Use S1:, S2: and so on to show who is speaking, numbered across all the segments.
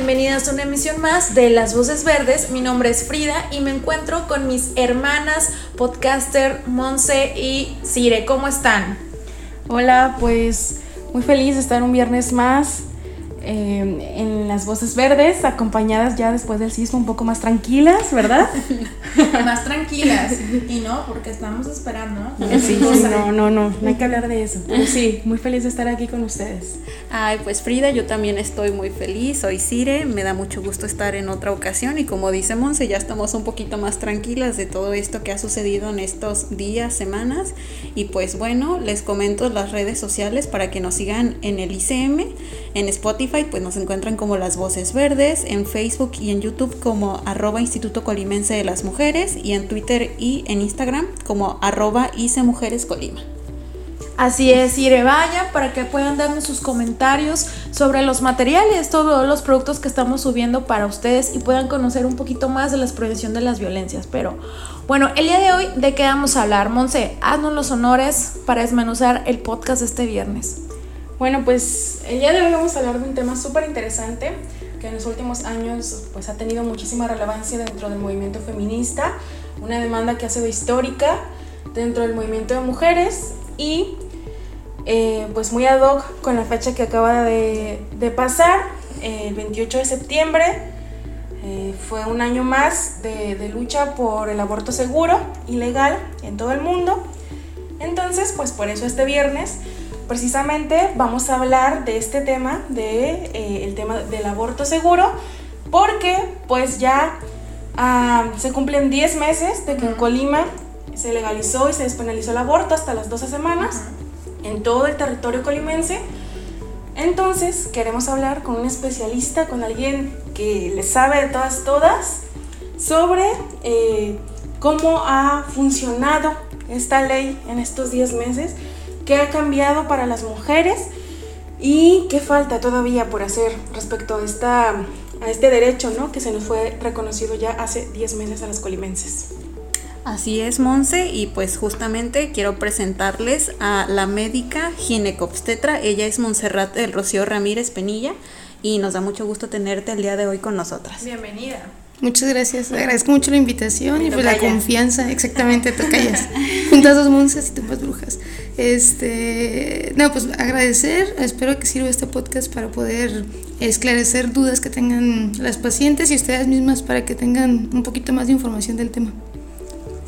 S1: Bienvenidas a una emisión más de Las Voces Verdes. Mi nombre es Frida y me encuentro con mis hermanas podcaster Monse y Cire. ¿Cómo están?
S2: Hola, pues muy feliz de estar un viernes más eh, en las voces verdes, acompañadas ya después del sismo un poco más tranquilas, ¿verdad?
S1: más tranquilas. Y no, porque estamos esperando.
S2: Sí, no, no, no, no hay que hablar de eso. Pero sí, muy feliz de estar aquí con ustedes.
S3: Ay, pues Frida, yo también estoy muy feliz, soy Cire, me da mucho gusto estar en otra ocasión y como dice Monse, ya estamos un poquito más tranquilas de todo esto que ha sucedido en estos días, semanas. Y pues bueno, les comento las redes sociales para que nos sigan en el ICM, en Spotify pues nos encuentran como Las Voces Verdes, en Facebook y en YouTube como arroba Instituto Colimense de las Mujeres y en Twitter y en Instagram como arroba ICE Mujeres Colima.
S1: Así es, iré vaya para que puedan darnos sus comentarios sobre los materiales, todos los productos que estamos subiendo para ustedes y puedan conocer un poquito más de la prevención de las violencias. Pero bueno, el día de hoy, ¿de qué vamos a hablar? Monse, haznos los honores para desmenuzar el podcast este viernes.
S2: Bueno, pues el día de hoy vamos a hablar de un tema súper interesante que en los últimos años pues, ha tenido muchísima relevancia dentro del movimiento feminista, una demanda que ha sido histórica dentro del movimiento de mujeres y eh, pues muy ad hoc con la fecha que acaba de, pasar, el 28 de septiembre, eh, fue un año más de, de lucha por el aborto seguro y legal en todo el mundo. Entonces, pues por eso este viernes precisamente vamos a hablar de este tema, de, eh, el tema del aborto seguro, porque pues ya ah, se cumplen 10 meses de que en Colima se legalizó y se despenalizó el aborto hasta las 12 semanas en todo el territorio colimense. Entonces queremos hablar con un especialista, con alguien que le sabe de todas, todas, sobre eh, cómo ha funcionado esta ley en estos 10 meses qué ha cambiado para las mujeres y qué falta todavía por hacer respecto a, esta, a este derecho ¿no? que se nos fue reconocido ya hace 10 meses a las colimenses.
S3: Así es, Monse, y pues justamente quiero presentarles a la médica ginecobstetra. Ella es Montserrat del Rocío Ramírez Penilla y nos da mucho gusto tenerte el día de hoy con nosotras.
S1: Bienvenida.
S4: Muchas gracias, agradezco mucho la invitación y pues la confianza, exactamente, tocayas, juntas dos monces y tumbas brujas. Este, no, pues agradecer, espero que sirva este podcast para poder esclarecer dudas que tengan las pacientes y ustedes mismas para que tengan un poquito más de información del tema.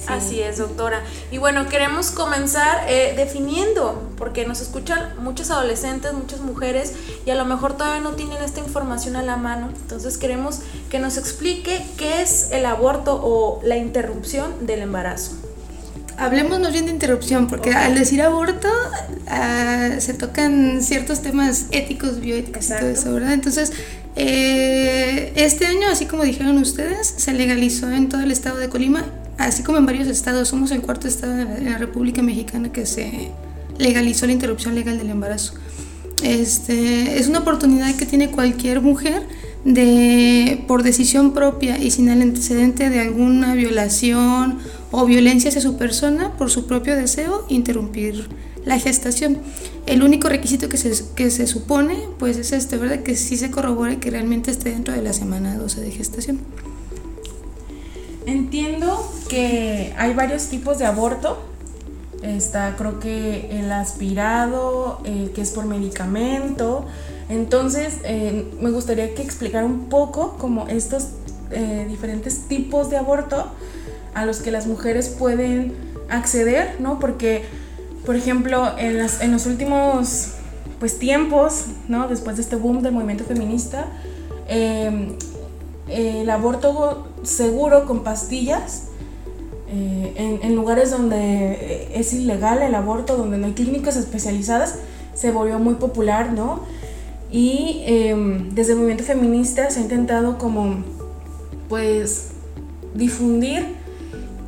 S1: Así es, doctora. Y bueno, queremos comenzar eh, definiendo, porque nos escuchan muchos adolescentes, muchas mujeres, y a lo mejor todavía no tienen esta información a la mano. Entonces queremos que nos explique qué es el aborto o la interrupción del embarazo.
S4: Hablemos más bien de interrupción, porque al decir aborto ah, se tocan ciertos temas éticos, bioéticos y todo eso, ¿verdad? Entonces, eh, este año, así como dijeron ustedes, se legalizó en todo el estado de Colima así como en varios estados, somos el cuarto estado en la, República Mexicana que se legalizó la interrupción legal del embarazo. Este, es una oportunidad que tiene cualquier mujer de, por decisión propia y sin el antecedente de alguna violación o violencia hacia su persona, por su propio deseo, interrumpir la gestación. El único requisito que se, que se supone pues es este, ¿verdad? Que sí se corrobore que realmente esté dentro de la semana 12 de gestación.
S2: Entiendo que hay varios tipos de aborto. Está creo que el aspirado, que es por medicamento. Entonces eh, me gustaría que explicara un poco como estos eh, diferentes tipos de aborto a los que las mujeres pueden acceder, ¿no? Porque, por ejemplo, en, los últimos pues, tiempos, ¿no? Después de este boom del movimiento feminista, eh, el aborto seguro con pastillas eh, en, lugares donde es ilegal el aborto, donde no hay clínicas especializadas, se volvió muy popular, ¿no? Y em, desde el movimiento feminista se ha intentado como, pues, difundir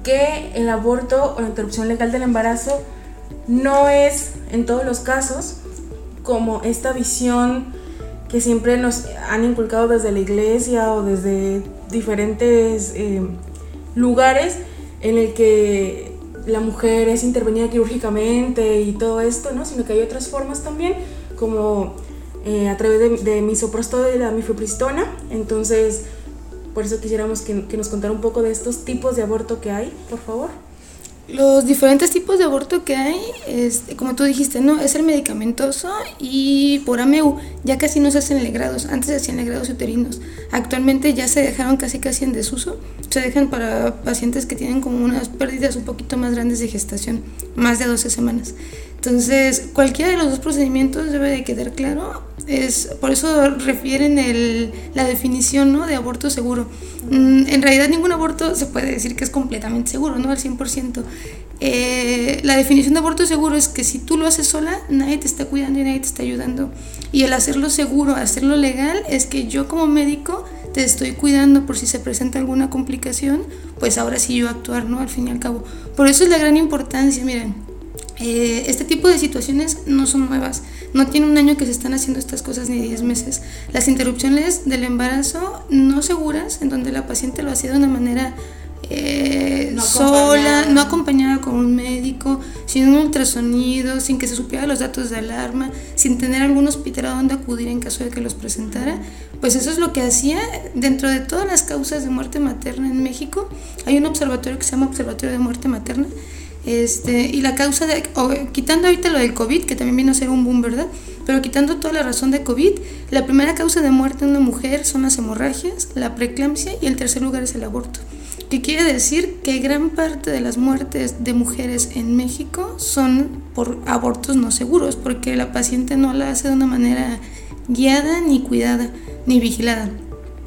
S2: que el aborto o la interrupción legal del embarazo no es en todos los casos como esta visión que siempre nos han inculcado desde la iglesia o desde diferentes em, lugares en el que la mujer es intervenida quirúrgicamente y todo esto, ¿no? Sino que hay otras formas también, como eh, a través de, de misoprostol y la mifepristona. Entonces, por eso quisiéramos que, que nos contara un poco de estos tipos de aborto que hay, por favor.
S4: Los diferentes tipos de aborto que hay, es, como tú dijiste, ¿no? Es el medicamentoso y por AMEU ya casi no se hacen legrados. Antes se hacían legrados uterinos. Actualmente ya se dejaron casi casi en desuso. Se dejan para pacientes que tienen como unas pérdidas un poquito más grandes de gestación, más de 12 semanas. Entonces, cualquiera de los dos procedimientos debe de quedar claro. Es, por eso refieren el, la definición ¿no? de aborto seguro. Mm, en realidad ningún aborto se puede decir que es completamente seguro, ¿no? Al 100%. Eh, la definición de aborto seguro es que si tú lo haces sola, nadie te está cuidando y nadie te está ayudando. Y el hacerlo seguro, hacerlo legal, es que yo como médico te estoy cuidando por si se presenta alguna complicación, pues ahora sí yo actuar, ¿no? Al fin y al cabo. Por eso es la gran importancia, miren eh, este tipo de situaciones no son nuevas. No tiene un año que se están haciendo estas cosas ni 10 meses. Las interrupciones del embarazo no seguras, en donde la paciente lo hacía de una manera eh, sola, no acompañada con un médico, sin un ultrasonido, sin que se supiera los datos de alarma, sin tener algún hospital a donde acudir en caso de que los presentara, pues eso es lo que hacía dentro de todas las causas de muerte materna en México. Hay un observatorio que se llama Observatorio de Muerte Materna este, y la causa de, quitando ahorita lo del COVID, que también vino a ser un boom, ¿verdad? Pero quitando toda la razón de COVID, la primera causa de muerte en una mujer son las hemorragias, la preeclampsia y el tercer lugar es el aborto. Que quiere decir que gran parte de las muertes de mujeres en México son por abortos no seguros, porque la paciente no la hace de una manera guiada, ni cuidada, ni vigilada.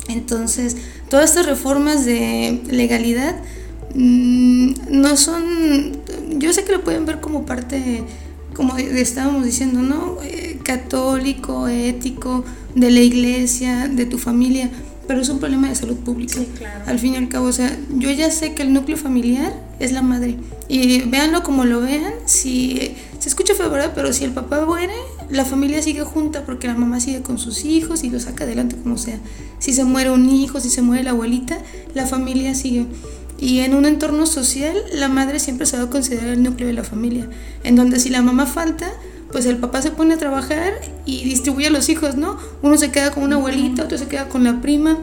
S4: Entonces, todas estas reformas de legalidad Mm, no son, yo sé que lo pueden ver como parte, como estábamos diciendo, ¿no? Eh, católico, ético, de la iglesia, de tu familia, pero es un problema de salud pública. Al fin y al cabo, o sea, yo ya sé que el núcleo familiar es la madre. Y véanlo como lo vean, si se escucha feo, ¿verdad? Pero si el papá muere, la familia sigue junta porque la mamá sigue con sus hijos y lo saca adelante como sea. Si se muere un hijo, si se muere la abuelita, la familia sigue. Y en un entorno social, la madre siempre se va a considerar el núcleo de la familia, en donde si la mamá falta, pues el papá se pone a trabajar y distribuye a los hijos, ¿no? Uno se queda con una abuelita, otro se queda con la prima,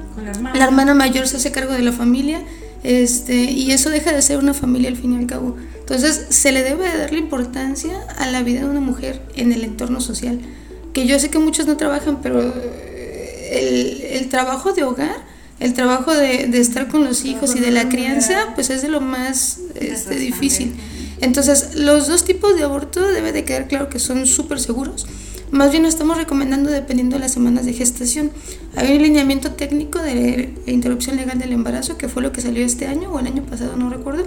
S4: la hermana. mayor se hace cargo de la familia, este, y eso deja de ser una familia al fin y al cabo. Entonces, se le debe de darle importancia a la vida de una mujer en el entorno social, que yo sé que muchos no trabajan, pero el, el trabajo de hogar el trabajo de, de, estar con los hijos y de la crianza, pues es de lo más este, difícil. Entonces, los dos tipos de aborto debe de quedar claro que son súper seguros. Más bien lo estamos recomendando dependiendo de las semanas de gestación. Hay un lineamiento técnico de interrupción legal del embarazo, que fue lo que salió este año o el año pasado, no recuerdo.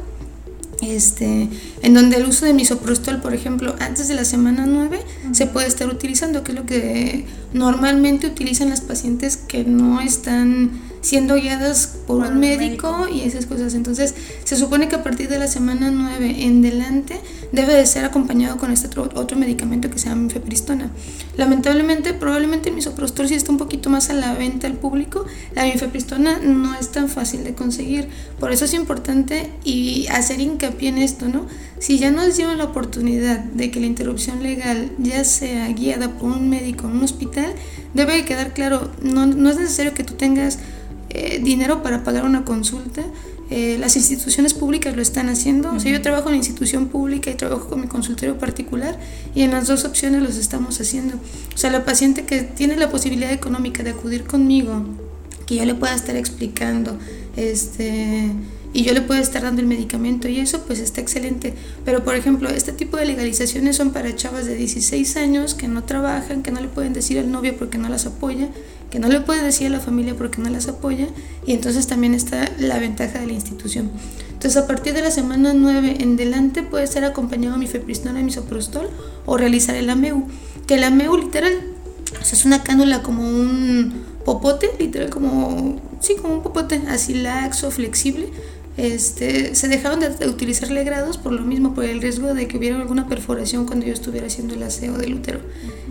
S4: Este, en donde el uso de misoprostol, por ejemplo, antes de la semana 9 se puede estar utilizando, que es lo que normalmente utilizan las pacientes que no están siendo guiadas por un médico, y esas cosas. Entonces, se supone que a partir de la semana 9 en delante debe de ser acompañado con este otro, otro medicamento que se llama mifepristona. Lamentablemente, probablemente el misoprostol sí está un poquito más a la venta al público. La mifepristona no es tan fácil de conseguir. Por eso es importante y hacer hincapié en esto, ¿no? Si ya nos dieron la oportunidad de que la interrupción legal ya sea guiada por un médico en un hospital, debe quedar claro, no, no es necesario que tú tengas eh, dinero para pagar una consulta. Eh, las instituciones públicas lo están haciendo. O sea, yo trabajo en la institución pública y trabajo con mi consultorio particular y en las dos opciones los estamos haciendo. O sea, la paciente que tiene la posibilidad económica de acudir conmigo, que yo le pueda estar explicando, este y yo le puedo estar dando el medicamento y eso pues está excelente. Pero por ejemplo, este tipo de legalizaciones son para chavas de 16 años que no trabajan, que no le pueden decir al novio porque no las apoya, que no le pueden decir a la familia porque no las apoya y entonces también está la ventaja de la institución. Entonces, a partir de la semana 9 en delante puede ser acompañado de mifepristol y misoprostol o realizar el AMEU, que el AMEU literal es una cánula como un popote, literal como sí, como un popote así laxo, flexible. Este, se dejaron de, utilizar legrados por lo mismo, por el riesgo de que hubiera alguna perforación cuando yo estuviera haciendo el aseo del útero.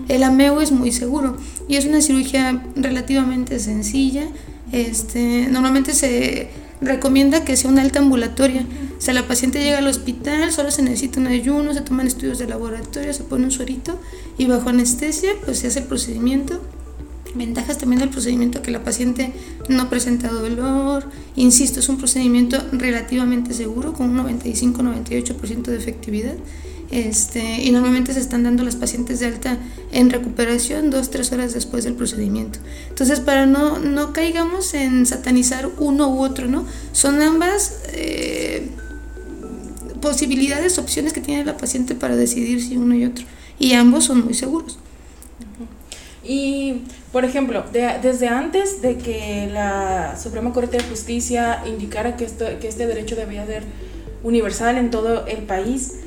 S4: El ameo es muy seguro y es una cirugía relativamente sencilla. Este, normalmente se recomienda que sea una alta ambulatoria. O sea, la paciente llega al hospital, solo se necesita un ayuno, se toman estudios de laboratorio, se pone un suerito y bajo anestesia pues se hace el procedimiento Ventajas también del procedimiento que la paciente no presenta dolor. Insisto, es un procedimiento relativamente seguro con un 95-98% de efectividad. Este, y normalmente se están dando las pacientes de alta en recuperación dos, tres horas después del procedimiento. Entonces, para no, no caigamos en satanizar uno u otro, ¿no? Son ambas eh, posibilidades, opciones que tiene la paciente para decidir si uno y otro. Y ambos son muy seguros.
S2: Y, por ejemplo, desde antes de que la Suprema Corte de Justicia indicara que, este derecho debía ser universal en todo el país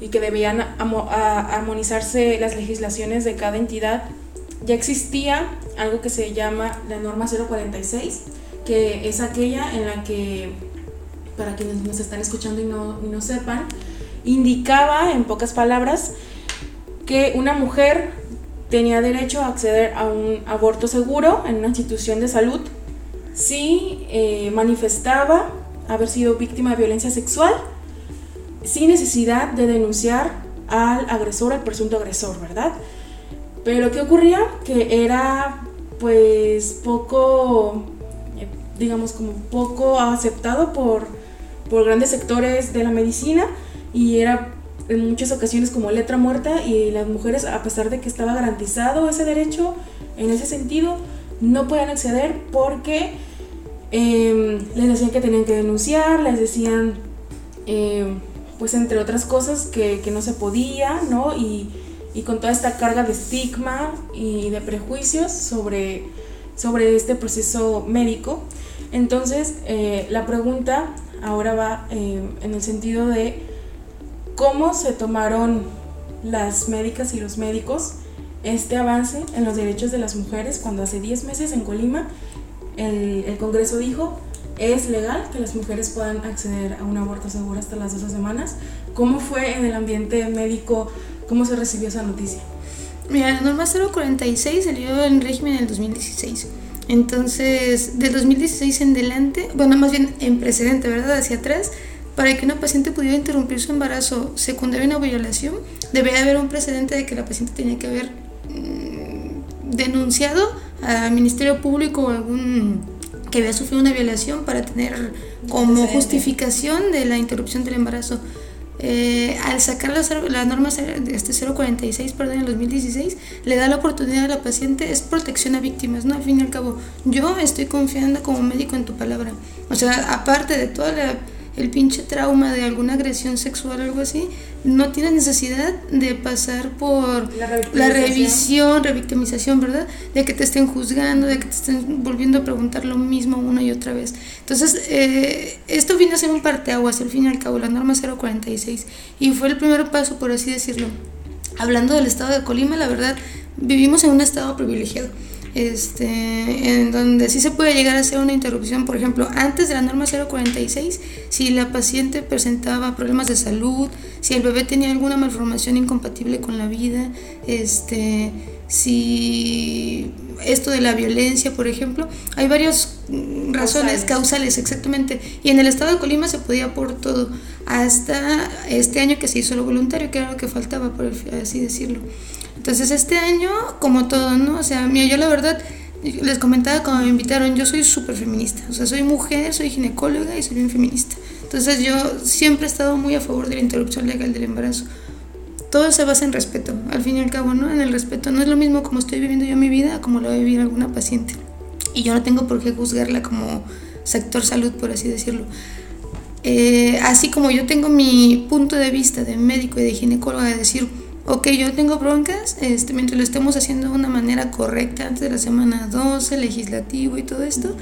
S2: y que debían armonizarse las legislaciones de cada entidad, ya existía algo que se llama la norma 046, que es aquella en la que, para quienes nos están escuchando y no sepan, indicaba en pocas palabras que una mujer tenía derecho a acceder a un aborto seguro en una institución de salud si eh, manifestaba haber sido víctima de violencia sexual sin necesidad de denunciar al agresor, al presunto agresor, ¿verdad? Pero ¿qué ocurría? Que era pues poco, eh, digamos como poco aceptado por, por grandes sectores de la medicina y era en muchas ocasiones como letra muerta y las mujeres, a pesar de que estaba garantizado ese derecho en ese sentido, no podían acceder porque em, les decían que tenían que denunciar, les decían, em, pues entre otras cosas, que, no se podía, ¿no? Y, con toda esta carga de estigma y de prejuicios sobre, sobre este proceso médico. Entonces, eh, la pregunta ahora va em, en el sentido de cómo se tomaron las médicas y los médicos este avance en los derechos de las mujeres cuando hace 10 meses en Colima el, Congreso dijo es legal que las mujeres puedan acceder a un aborto seguro hasta las 12 semanas. ¿Cómo fue en el ambiente médico? ¿Cómo se recibió esa noticia?
S4: Mira, la norma 046 salió en régimen en el 2016. Entonces, de 2016 en delante, bueno, más bien en precedente, ¿verdad? Hacia atrás, para que una paciente pudiera interrumpir su embarazo secundario a una violación, debería haber un precedente de que la paciente tenía que haber mm, denunciado al Ministerio Público o algún que había sufrido una violación para tener como justificación de la interrupción del embarazo. Eh, al sacar la, la norma este 046 perdón, en 2016, le da la oportunidad a la paciente, es protección a víctimas, ¿no? Al fin y al cabo, yo estoy confiando como médico en tu palabra. O sea, aparte de toda la el pinche trauma de alguna agresión sexual o algo así, no tiene necesidad de pasar por la, revisión, revictimización, ¿verdad? De que te estén juzgando, de que te estén volviendo a preguntar lo mismo una y otra vez. Entonces, eh, esto viene a ser un parteaguas, al fin y al cabo, la norma 046, y fue el primer paso, por así decirlo. Hablando del estado de Colima, la verdad, vivimos en un estado privilegiado este, en donde sí se puede llegar a hacer una interrupción, por ejemplo, antes de la norma 046, si la paciente presentaba problemas de salud, si el bebé tenía alguna malformación incompatible con la vida, este, si esto de la violencia, por ejemplo, hay varias razones causales. exactamente. Y en el estado de Colima se podía por todo, hasta este año que se hizo lo voluntario, que era lo que faltaba, por así decirlo. Entonces este año, como todo, ¿no? O sea, mira, yo la verdad, les comentaba cuando me invitaron, yo soy súper feminista. O sea, soy mujer, soy ginecóloga y soy bien feminista. Entonces yo siempre he estado muy a favor de la interrupción legal del embarazo. Todo se basa en respeto, al fin y al cabo, ¿no? En el respeto. No es lo mismo como estoy viviendo yo mi vida como lo va a vivir alguna paciente. Y yo no tengo por qué juzgarla como sector salud, por así decirlo. Eh, así como yo tengo mi punto de vista de médico y de ginecóloga de decir, ok, yo tengo broncas, este, mientras lo estemos haciendo de una manera correcta antes de la semana 12, legislativo y todo esto.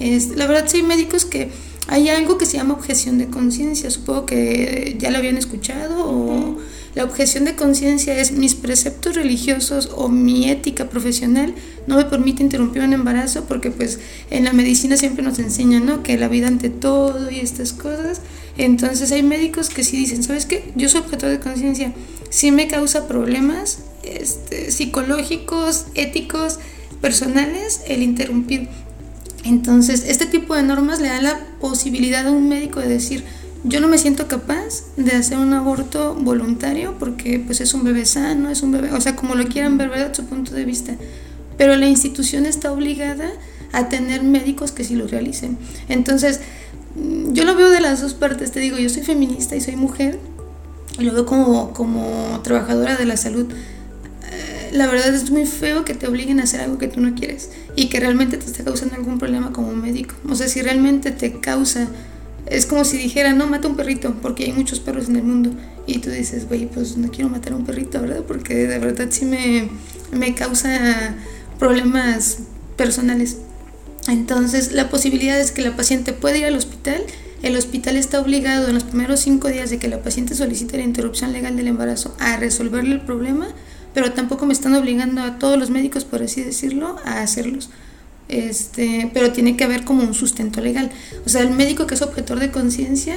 S4: Este, la verdad, sí hay médicos que hay algo que se llama objeción de conciencia, supongo que ya lo habían escuchado o la objeción de conciencia es mis preceptos religiosos o mi ética profesional no me permite interrumpir un embarazo porque pues en la medicina siempre nos enseñan, ¿no? Que la vida ante todo y estas cosas. Entonces hay médicos que sí dicen, ¿sabes qué? Yo soy objetor de conciencia, sí me causa problemas este, psicológicos, éticos, personales el interrumpir. Entonces, este tipo de normas le da la posibilidad a un médico de decir, yo no me siento capaz de hacer un aborto voluntario porque pues es un bebé sano, es un bebé, o sea, como lo quieran ver, ¿verdad? Su punto de vista. Pero la institución está obligada a tener médicos que sí lo realicen. Entonces, yo lo veo de las dos partes, te digo, yo soy feminista y soy mujer, lo veo como, como trabajadora de la salud. Eh, la verdad es muy feo que te obliguen a hacer algo que tú no quieres y que realmente te está causando algún problema como médico. O sea, si realmente te causa es como si dijera, no, mata un perrito, porque hay muchos perros en el mundo. Y tú dices, güey, pues no quiero matar a un perrito, ¿verdad? Porque de verdad sí me, me causa problemas personales. Entonces, la posibilidad es que la paciente pueda ir al hospital. El hospital está obligado en los primeros cinco días de que la paciente solicite la interrupción legal del embarazo a resolverle el problema, pero tampoco me están obligando a todos los médicos, por así decirlo, a hacerlos este, pero tiene que haber como un sustento legal. O sea, el médico que es objetor de conciencia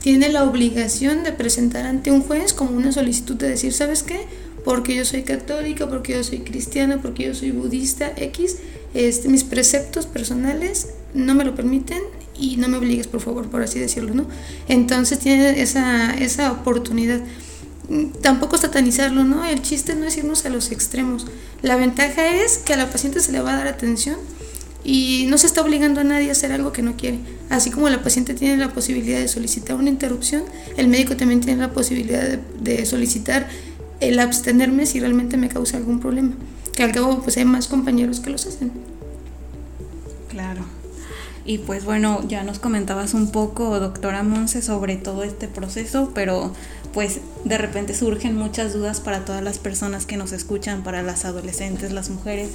S4: tiene la obligación de presentar ante un juez como una solicitud de decir, ¿sabes qué? Porque yo soy católica, porque yo soy cristiana, porque yo soy budista, X, este, mis preceptos personales no me lo permiten y no me obligues, por favor, por así decirlo, ¿no? Entonces tiene esa, esa oportunidad tampoco satanizarlo, ¿no? El chiste no es irnos a los extremos. La ventaja es que a la paciente se le va a dar atención y no se está obligando a nadie a hacer algo que no quiere. Así como la paciente tiene la posibilidad de solicitar una interrupción, el médico también tiene la posibilidad de, solicitar el abstenerme si realmente me causa algún problema. Que al cabo pues hay más compañeros que los hacen.
S3: Claro. Y pues bueno, ya nos comentabas un poco, doctora Monse, sobre todo este proceso, pero pues de repente surgen muchas dudas para todas las personas que nos escuchan, para las adolescentes, las mujeres,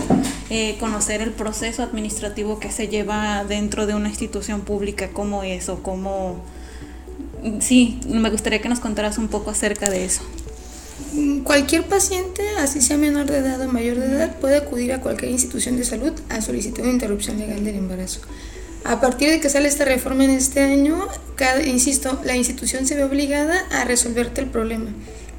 S3: eh, conocer el proceso administrativo que se lleva dentro de una institución pública, cómo es o cómo... Sí, me gustaría que nos contaras un poco acerca de eso.
S4: Cualquier paciente, así sea menor de edad o mayor de edad, puede acudir a cualquier institución de salud a solicitar una interrupción legal del embarazo. A partir de que sale esta reforma en este año, cada, insisto, la institución se ve obligada a resolverte el problema.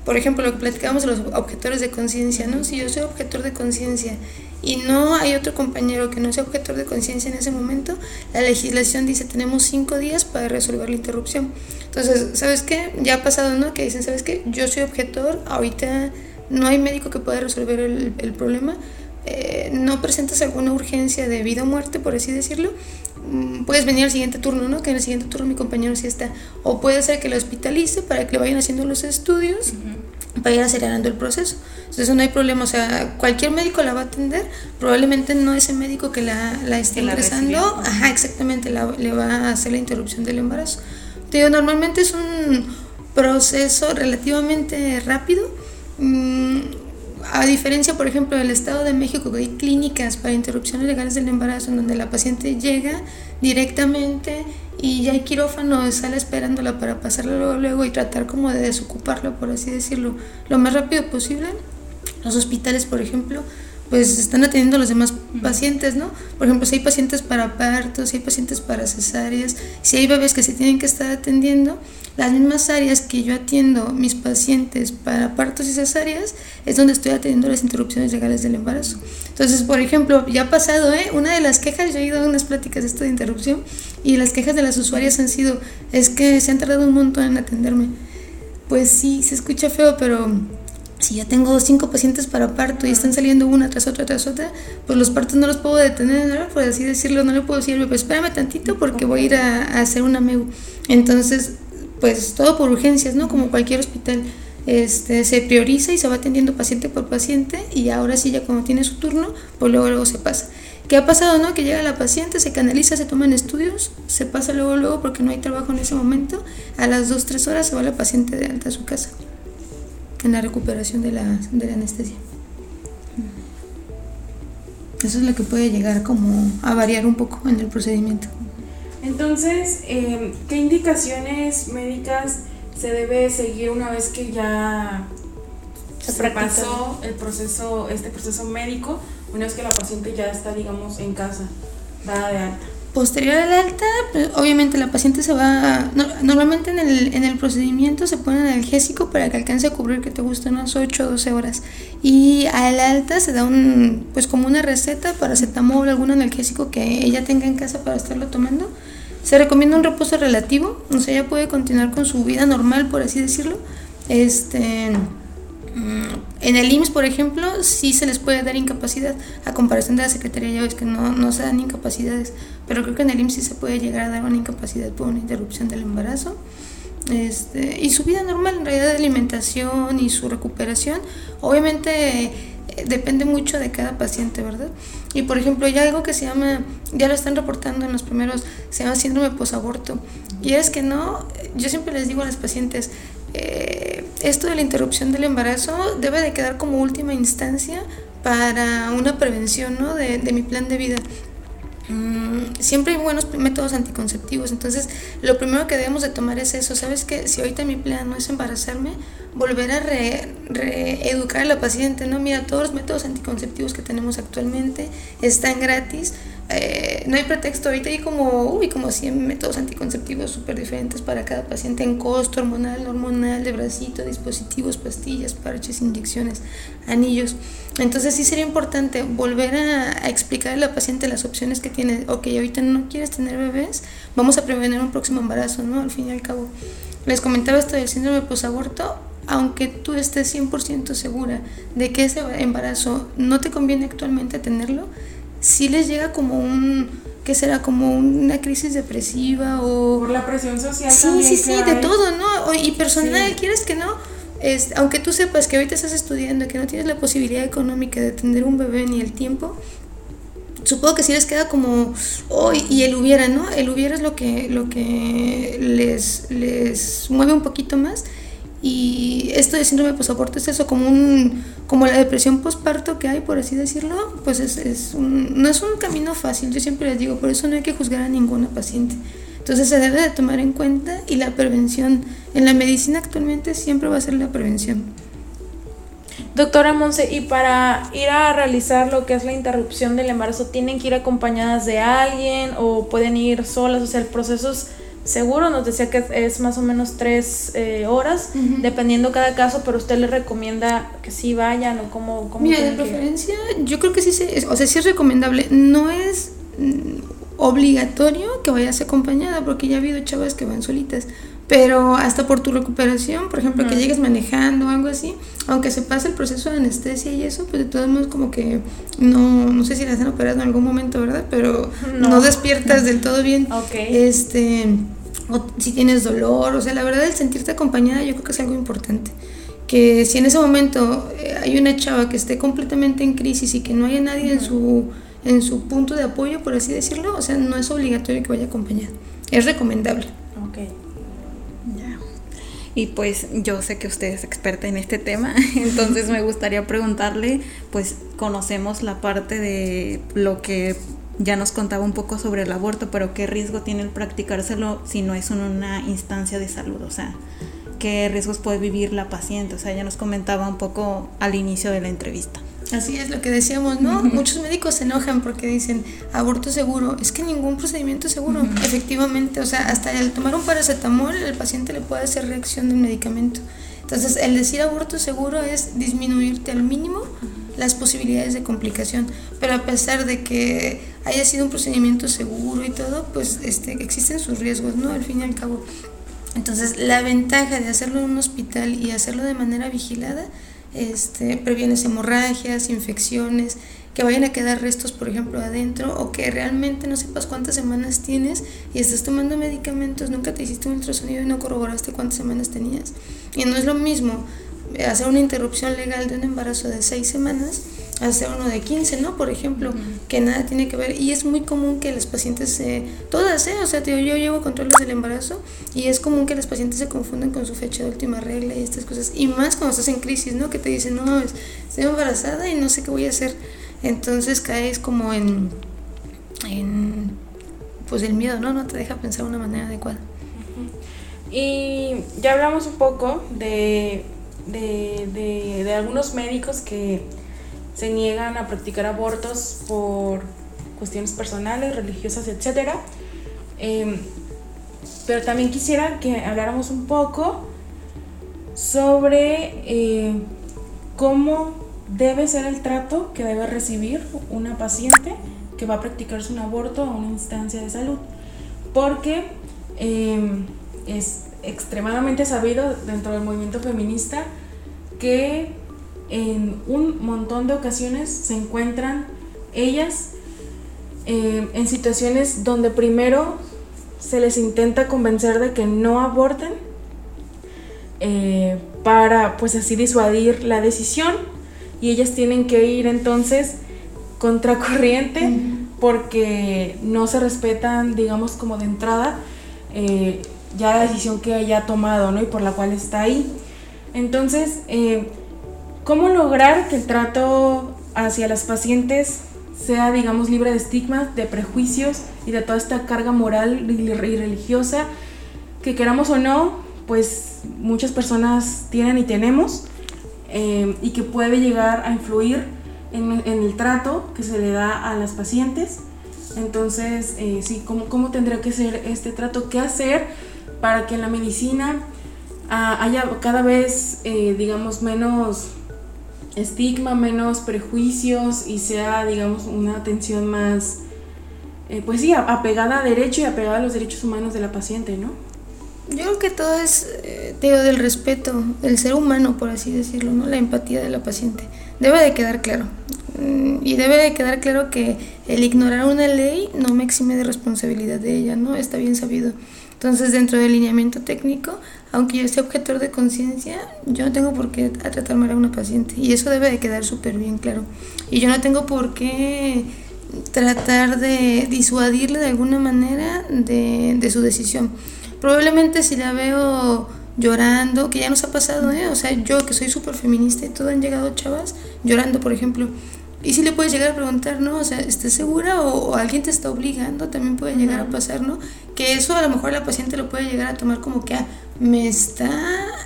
S4: Por ejemplo, lo que platicábamos de los objetores de conciencia, ¿no? Si yo soy objetor de conciencia y no hay otro compañero que no sea objetor de conciencia en ese momento, la legislación dice tenemos cinco días para resolver la interrupción. Entonces, ¿sabes qué? Ya ha pasado, ¿no? Que dicen, ¿sabes qué? Yo soy objetor, ahorita no hay médico que pueda resolver el, el problema, eh, no presentas alguna urgencia de vida o muerte, por así decirlo, puedes venir al siguiente turno, ¿no? Que en el siguiente turno mi compañero sí está. O puede ser que lo hospitalice para que le vayan haciendo los estudios para ir acelerando el proceso. Entonces no hay problema, o sea, cualquier médico la va a atender, probablemente no ese médico que la, la esté ingresando, ajá, exactamente, le va a hacer la interrupción del embarazo. Te digo, normalmente es un proceso relativamente rápido. Mm, a diferencia, por ejemplo, del Estado de México, que hay clínicas para interrupciones legales del embarazo en donde la paciente llega directamente y ya hay quirófano, sale esperándola para pasarla luego, luego y tratar como de desocuparla, por así decirlo, lo más rápido posible. Los hospitales, por ejemplo, pues están atendiendo a los demás pacientes, ¿no? Por ejemplo, si hay pacientes para partos, si hay pacientes para cesáreas, si hay bebés que se tienen que estar atendiendo, las mismas áreas que yo atiendo mis pacientes para partos y cesáreas es donde estoy atendiendo las interrupciones legales del embarazo. Entonces, por ejemplo, ya ha pasado, ¿eh? Una de las quejas, yo he ido a unas pláticas de esto de interrupción y las quejas de las usuarias han sido, es que se han tardado un montón en atenderme. Pues sí, se escucha feo, pero si ya tengo cinco pacientes para parto y están saliendo una tras otra tras otra, pues los partos no los puedo detener, por así decirlo, no le puedo decir, pues espérame tantito porque voy a ir a, a hacer una MEU. Entonces, pues todo por urgencias, ¿no? Como cualquier hospital. Este, se prioriza y se va atendiendo paciente por paciente y ahora sí ya cuando tiene su turno, pues luego, luego se pasa. ¿Qué ha pasado, no? Que llega la paciente, se canaliza, se toman estudios, se pasa luego, luego porque no hay trabajo en ese momento, a las 2, 3 horas se va la paciente de alta a su casa en la recuperación de la, de la anestesia. Eso es lo que puede llegar como a variar un poco en el procedimiento.
S2: Entonces, eh, ¿qué indicaciones médicas se debe seguir una vez que ya se, pasó el proceso, este proceso médico, una vez que la paciente ya está, digamos, en casa, dada de alta?
S4: Posterior al alta, pues, obviamente la paciente se va, normalmente en el, en el procedimiento se pone analgésico para que alcance a cubrir que te gusten unas 8 o 12 horas. Y al alta se da un, pues como una receta para acetamol, algún analgésico que ella tenga en casa para estarlo tomando. Se recomienda un reposo relativo, o sea, ella puede continuar con su vida normal, por así decirlo. Este Mm, en el IMSS, por ejemplo, sí se les puede dar incapacidad, a comparación de la Secretaría, ya ves que no, no se dan incapacidades, pero creo que en el IMSS sí se puede llegar a dar una incapacidad por una interrupción del embarazo. Este, y su vida normal, en realidad, de alimentación y su recuperación, obviamente depende mucho de cada paciente, ¿verdad? Y por ejemplo, ya algo que se llama, ya lo están reportando en los primeros, se llama síndrome posaborto. Y es que no, yo siempre les digo a las pacientes, eh, esto de la interrupción del embarazo debe de quedar como última instancia para una prevención ¿no? de, de mi plan de vida. Mm, siempre hay buenos métodos anticonceptivos, entonces lo primero que debemos de tomar es eso, ¿sabes que Si ahorita mi plan no es embarazarme, volver a reeducar a la paciente, ¿no? Mira, todos los métodos anticonceptivos que tenemos actualmente están gratis, eh, no hay pretexto, ahorita hay como, uy, como 100 métodos anticonceptivos súper diferentes para cada paciente en costo, hormonal, hormonal, de bracito, dispositivos, pastillas, parches, inyecciones, anillos. Entonces sí sería importante volver a, explicarle a la paciente las opciones que tiene. Ok, ahorita no quieres tener bebés, vamos a prevenir un próximo embarazo, ¿no? Al fin y al cabo. Les comentaba esto del síndrome posaborto, aunque tú estés 100% segura de que ese embarazo no te conviene actualmente tenerlo, si les llega como un, ¿qué será? Como una crisis depresiva o...
S2: Por la presión social.
S4: Sí, sí, sí, de todo, ¿no? y personal, ¿quieres que no? Es, aunque tú sepas que ahorita estás estudiando, que no tienes la posibilidad económica de tener un bebé ni el tiempo, supongo que sí les queda como hoy y el hubiera, ¿no? El hubiera es lo que, lo que les, les mueve un poquito más y esto de síndrome de posaborto es eso, como, un, como la depresión postparto que hay, por así decirlo, pues es, es un, no es un camino fácil, yo siempre les digo, por eso no hay que juzgar a ninguna paciente. Entonces se debe de tomar en cuenta y la prevención, en la medicina actualmente siempre va a ser la prevención.
S1: Doctora Monse, y para ir a realizar lo que es la interrupción del embarazo, ¿tienen que ir acompañadas de alguien o pueden ir solas? O sea, el proceso es seguro, nos decía que es más o menos tres eh, horas, dependiendo cada caso, pero usted le recomienda que sí vayan o cómo... cómo
S4: Mira, de preferencia, yo creo que sí, o sea, sí es recomendable. No es mm, obligatorio que vayas acompañada, porque ya ha habido chavas que van solitas. Pero hasta por tu recuperación, por ejemplo, que llegues manejando o algo así, aunque se pase el proceso de anestesia y eso, pues de todos modos como que no, no sé si las han operado en algún momento, ¿verdad? Pero no, despiertas del todo bien. Este, o si tienes dolor, o sea, la verdad el sentirte acompañada yo creo que es algo importante. Que si en ese momento eh, hay una chava que esté completamente en crisis y que no haya nadie en su en su punto de apoyo, por así decirlo, o sea, no es obligatorio que vaya acompañada. Es recomendable.
S3: Ok. Ya. Y pues yo sé que usted es experta en este tema, entonces me gustaría preguntarle, pues conocemos la parte de lo que ya nos contaba un poco sobre el aborto, pero qué riesgo tiene el practicárselo si no es en una instancia de salud, o sea, qué riesgos puede vivir la paciente, o sea, ya nos comentaba un poco al inicio de la entrevista.
S4: Así es lo que decíamos, ¿no? Muchos médicos se enojan porque dicen aborto seguro. Es que ningún procedimiento es seguro, efectivamente. O sea, hasta el tomar un paracetamol, el paciente le puede hacer reacción del medicamento. Entonces, el decir aborto seguro es disminuirte al mínimo las posibilidades de complicación. Pero a pesar de que haya sido un procedimiento seguro y todo, pues este, existen sus riesgos, ¿no? Al fin y al cabo. Entonces, la ventaja de hacerlo en un hospital y hacerlo de manera vigilada, este, previenes hemorragias, infecciones, que vayan a quedar restos, por ejemplo, adentro, o que realmente no sepas cuántas semanas tienes y estás tomando medicamentos, nunca te hiciste un ultrasonido y no corroboraste cuántas semanas tenías. Y no es lo mismo hacer una interrupción legal de un embarazo de seis semanas hacer uno de 15, ¿no? Por ejemplo, que nada tiene que ver. Y es muy común que las pacientes se... Todas, ¿eh? O sea, yo llevo controles del embarazo y es común que las pacientes se confunden con su fecha de última regla y estas cosas. Y más cuando estás en crisis, ¿no? Que te dicen, no, estoy embarazada y no sé qué voy a hacer. Entonces caes como en... en pues el miedo, ¿no? No te deja pensar de una manera adecuada.
S2: Y ya hablamos un poco de, de, de, algunos médicos que se niegan a practicar abortos por cuestiones personales, religiosas, etc. Em, pero también quisiera que habláramos un poco sobre eh, cómo debe ser el trato que debe recibir una paciente que va a practicarse un aborto a una instancia de salud. Porque em, es extremadamente sabido dentro del movimiento feminista que en un montón de ocasiones se encuentran ellas em, en situaciones donde primero se les intenta convencer de que no aborten eh, para pues así disuadir la decisión y ellas tienen que ir entonces contracorriente porque no se respetan digamos como de entrada eh, ya la decisión que haya tomado ¿no? y por la cual está ahí entonces eh, cómo lograr que el trato hacia las pacientes sea digamos libre de estigmas de prejuicios y de toda esta carga moral y religiosa que queramos o no pues muchas personas tienen y tenemos eh, y que puede llegar a influir en, el trato que se le da a las pacientes. Entonces, eh, sí, ¿cómo, ¿cómo, tendría que ser este trato? ¿Qué hacer para que en la medicina ah, haya cada vez, eh, digamos, menos estigma, menos prejuicios y sea, digamos, una atención más, pues sí, apegada a derecho y apegada a los derechos humanos de la paciente, ¿no?
S4: Yo creo que todo es, eh, del respeto, el ser humano, por así decirlo, ¿no? La empatía de la paciente. Debe de quedar claro. Mm, y debe de quedar claro que el ignorar una ley no me exime de responsabilidad de ella, ¿no? Está bien sabido. Entonces, dentro del lineamiento técnico, aunque yo sea objetor de conciencia, yo no tengo por qué tratar mal a una paciente. Y eso debe de quedar súper bien claro. Y yo no tengo por qué tratar de disuadirle de alguna manera de, de su decisión. Probablemente si la veo llorando, que ya nos ha pasado, ¿eh? O sea, yo que soy súper feminista y todo, han llegado chavas llorando, por ejemplo. Y si le puedes llegar a preguntar, ¿no? O sea, ¿estás segura o, alguien te está obligando? También puede llegar a pasar, ¿no? Que eso a lo mejor la paciente lo puede llegar a tomar como que ah, me está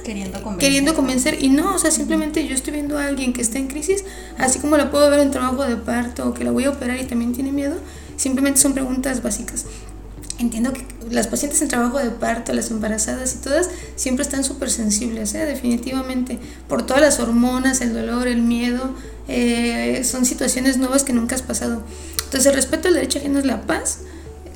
S3: queriendo convencer.
S4: queriendo convencer. Y no, o sea, simplemente yo estoy viendo a alguien que está en crisis, así como la puedo ver en trabajo de parto o que la voy a operar y también tiene miedo. Simplemente son preguntas básicas entiendo que las pacientes en trabajo de parto, las embarazadas y todas, siempre están súper sensibles, ¿eh? definitivamente, por todas las hormonas, el dolor, el miedo, eh, son situaciones nuevas que nunca has pasado. Entonces, respeto al derecho ajeno es la paz.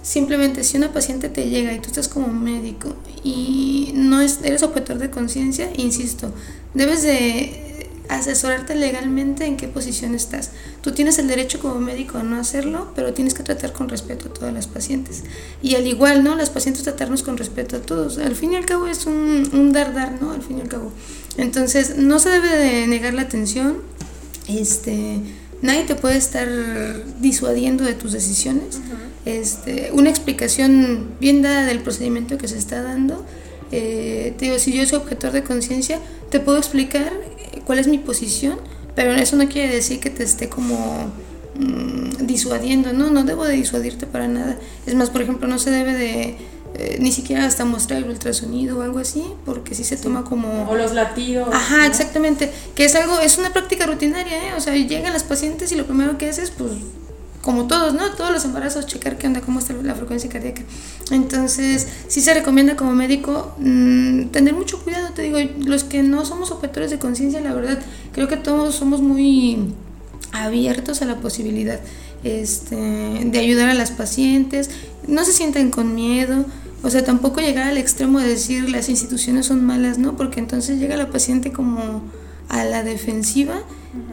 S4: Simplemente si una paciente te llega y tú estás como médico y no eres objetor de conciencia, insisto, debes de asesorarte legalmente en qué posición estás. Tú tienes el derecho como médico a no hacerlo, pero tienes que tratar con respeto a todas las pacientes. Y al igual, ¿no? Las pacientes tratarnos con respeto a todos. Al fin y al cabo es un, un dar, dar, ¿no? Al fin y al cabo. Entonces, no se debe de negar la atención. Este, nadie te puede estar disuadiendo de tus decisiones. Este, una explicación bien dada del procedimiento que se está dando. Eh, te digo, si yo soy objetor de conciencia, te puedo explicar cuál es mi posición, pero eso no quiere decir que te esté como mm, disuadiendo, no, no debo de disuadirte para nada. Es más, por ejemplo, no se debe de eh, ni siquiera hasta mostrar el ultrasonido o algo así, porque sí se toma como...
S2: O los latidos.
S4: Ajá, exactamente, que es algo, es una práctica rutinaria, ¿eh? O sea, llegan las pacientes y lo primero que haces, pues como todos, ¿no? Todos los embarazos, checar qué onda, cómo está la frecuencia cardíaca. Entonces, sí se recomienda como médico mm, tener mucho cuidado, te digo, los que no somos objetores de conciencia, la verdad, creo que todos somos muy abiertos a la posibilidad este, de ayudar a las pacientes, no se sienten con miedo, o sea, tampoco llegar al extremo de decir las instituciones son malas, ¿no? Porque entonces llega la paciente como a la defensiva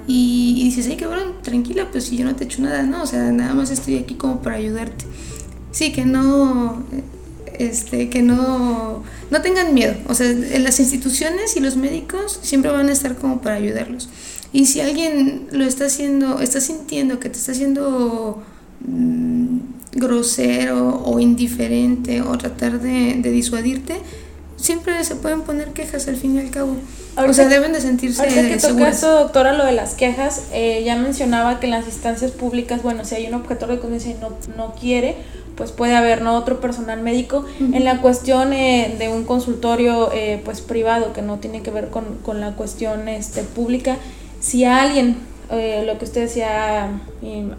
S4: y, dices, ay, cabrón, tranquila, pues si yo no te he hecho nada, no, o sea, nada más estoy aquí como para ayudarte. Sí, que no, este, que no, no tengan miedo, o sea, en las instituciones y los médicos siempre van a estar como para ayudarlos. Y si alguien lo está haciendo, está sintiendo que te está haciendo mm, grosero o indiferente o tratar de, de disuadirte, siempre se pueden poner quejas al fin y al cabo o sea, deben de sentirse
S2: ahorita que toca eso, doctora, lo de las quejas, eh, ya mencionaba que en las instancias públicas, bueno, si hay un objetor de conciencia y no, no quiere,
S1: pues puede haber no otro personal médico. En la cuestión eh, de un consultorio eh, pues privado que no tiene que ver con, con la cuestión este pública si alguien eh, lo que usted decía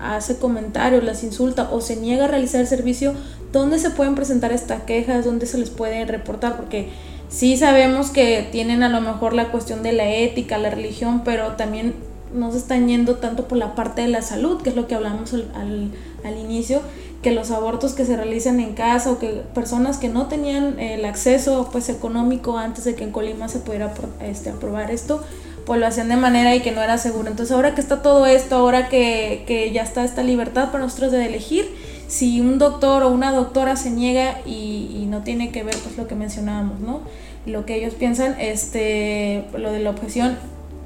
S1: hace comentarios las insulta o se niega a realizar el servicio dónde se pueden presentar estas quejas dónde se les puede reportar porque sí sabemos que tienen a lo mejor la cuestión de la ética la religión pero también no se están yendo tanto por la parte de la salud que es lo que hablamos al, al, al inicio que los abortos que se realicen en casa o que personas que no tenían el acceso pues económico antes de que en Colima se pudiera este, aprobar esto, pues lo hacían de manera y que no era seguro. Entonces ahora que está todo esto, ahora que, que ya está esta libertad para nosotros de elegir, si un doctor o una doctora se niega y, y no tiene que ver pues lo que mencionábamos, ¿no? Lo que ellos piensan, este, lo de la objeción,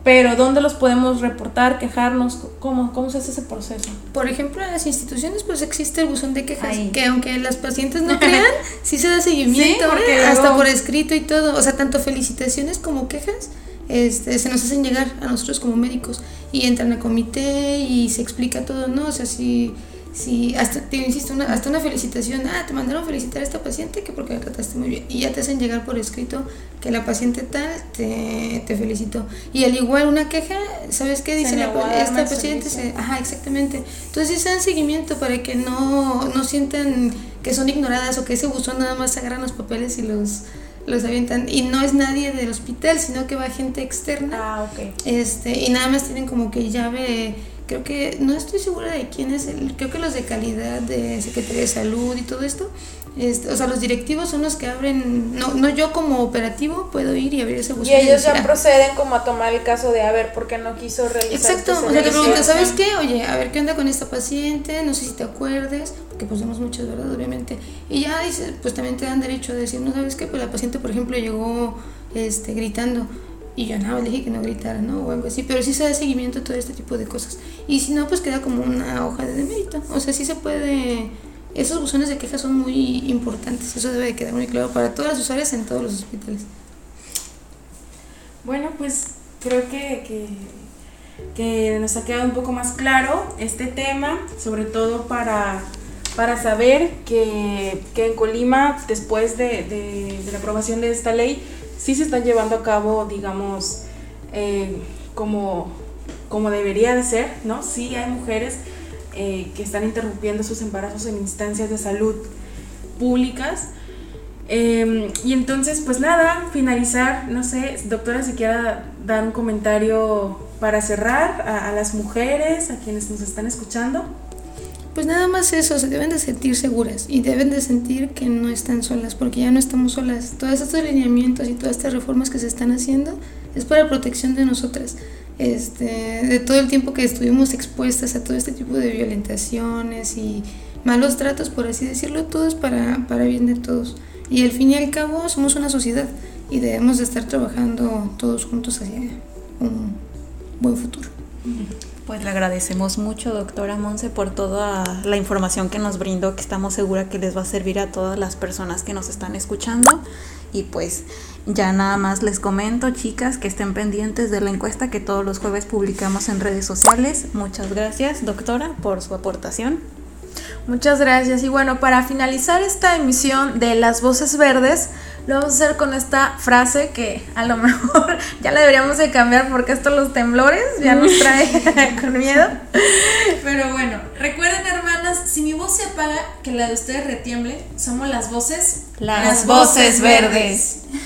S1: pero ¿dónde los podemos reportar, quejarnos? ¿Cómo, cómo se hace ese proceso?
S4: Por ejemplo, en las instituciones pues existe el buzón de quejas, Ahí. que aunque las pacientes no crean, sí se da seguimiento, ¿Sí? hasta luego... por escrito y todo, o sea, tanto felicitaciones como quejas. Este, se nos hacen llegar a nosotros como médicos y entran a comité y se explica todo, ¿no? O sea, si Sí, hasta te insisto, una, hasta una felicitación. Ah, te mandaron felicitar a esta paciente que porque la trataste muy bien. Y ya te hacen llegar por escrito que la paciente tal te, te felicitó. Y al igual una queja, ¿sabes qué? Dice la, esta paciente se, Ajá, exactamente. Entonces se dan seguimiento para que no, no sientan que son ignoradas o que ese buzón nada más agarran los papeles y los los avientan y no es nadie del hospital sino que va gente externa
S1: ah, okay.
S4: este y nada más tienen como que llave creo que no estoy segura de quién es el, creo que los de calidad de Secretaría de Salud y todo esto, este, o sea, los directivos son los que abren, no, no yo como operativo puedo ir y abrir ese buzón.
S1: Y ellos ya proceden como a tomar el caso de, a ver, ¿por qué no quiso realizar
S4: Exacto, este o sea, te preguntan, ¿sabes qué? Oye, a ver, ¿qué onda con esta paciente? No sé si te acuerdes, porque pues vemos muchas, ¿verdad? Obviamente. Y ya dices, pues también te dan derecho a decir, ¿no sabes qué? Pues la paciente, por ejemplo, llegó este, gritando y yo nada, le dije que no gritara, ¿no? O algo así, pero sí se da seguimiento a todo este tipo de cosas. Y si no, pues queda como una hoja de demérito. O sea, sí se puede... Esos buzones de quejas son muy importantes, eso debe de quedar muy claro para todas las usuarias en todos los hospitales.
S2: Bueno, pues creo que, que, nos ha quedado un poco más claro este tema, sobre todo para para saber que, que, en Colima, después de, de, de, la aprobación de esta ley, sí se están llevando a cabo, digamos, eh, como, como debería de ser, ¿no? Sí hay mujeres eh, que están interrumpiendo sus embarazos en instancias de salud públicas. Eh, y entonces, pues nada, finalizar, no sé, doctora, si quiera dar un comentario para cerrar a las mujeres, a quienes nos están escuchando
S4: pues nada más eso, se deben de sentir seguras y deben de sentir que no están solas, porque ya no estamos solas. Todos estos lineamientos y todas estas reformas que se están haciendo es para protección de nosotras. Este, de todo el tiempo que estuvimos expuestas a todo este tipo de violentaciones y malos tratos, por así decirlo, todo es para, para bien de todos. Y al fin y al cabo somos una sociedad y debemos de estar trabajando todos juntos hacia un buen futuro.
S3: Pues le agradecemos mucho, doctora Monse, por toda la información que nos brindó, que estamos segura que les va a servir a todas las personas que nos están escuchando. Y pues ya nada más les comento, chicas, que estén pendientes de la encuesta que todos los jueves publicamos en redes sociales. Muchas gracias, doctora, por su aportación.
S1: Muchas gracias. Y bueno, para finalizar esta emisión de Las Voces Verdes, lo vamos a hacer con esta frase que a lo mejor ya la deberíamos de cambiar porque esto los temblores ya nos trae con miedo. Pero bueno, recuerden hermanas, si mi voz se apaga, que la de ustedes retiemble, somos las voces.
S5: Las, las voces verdes. verdes.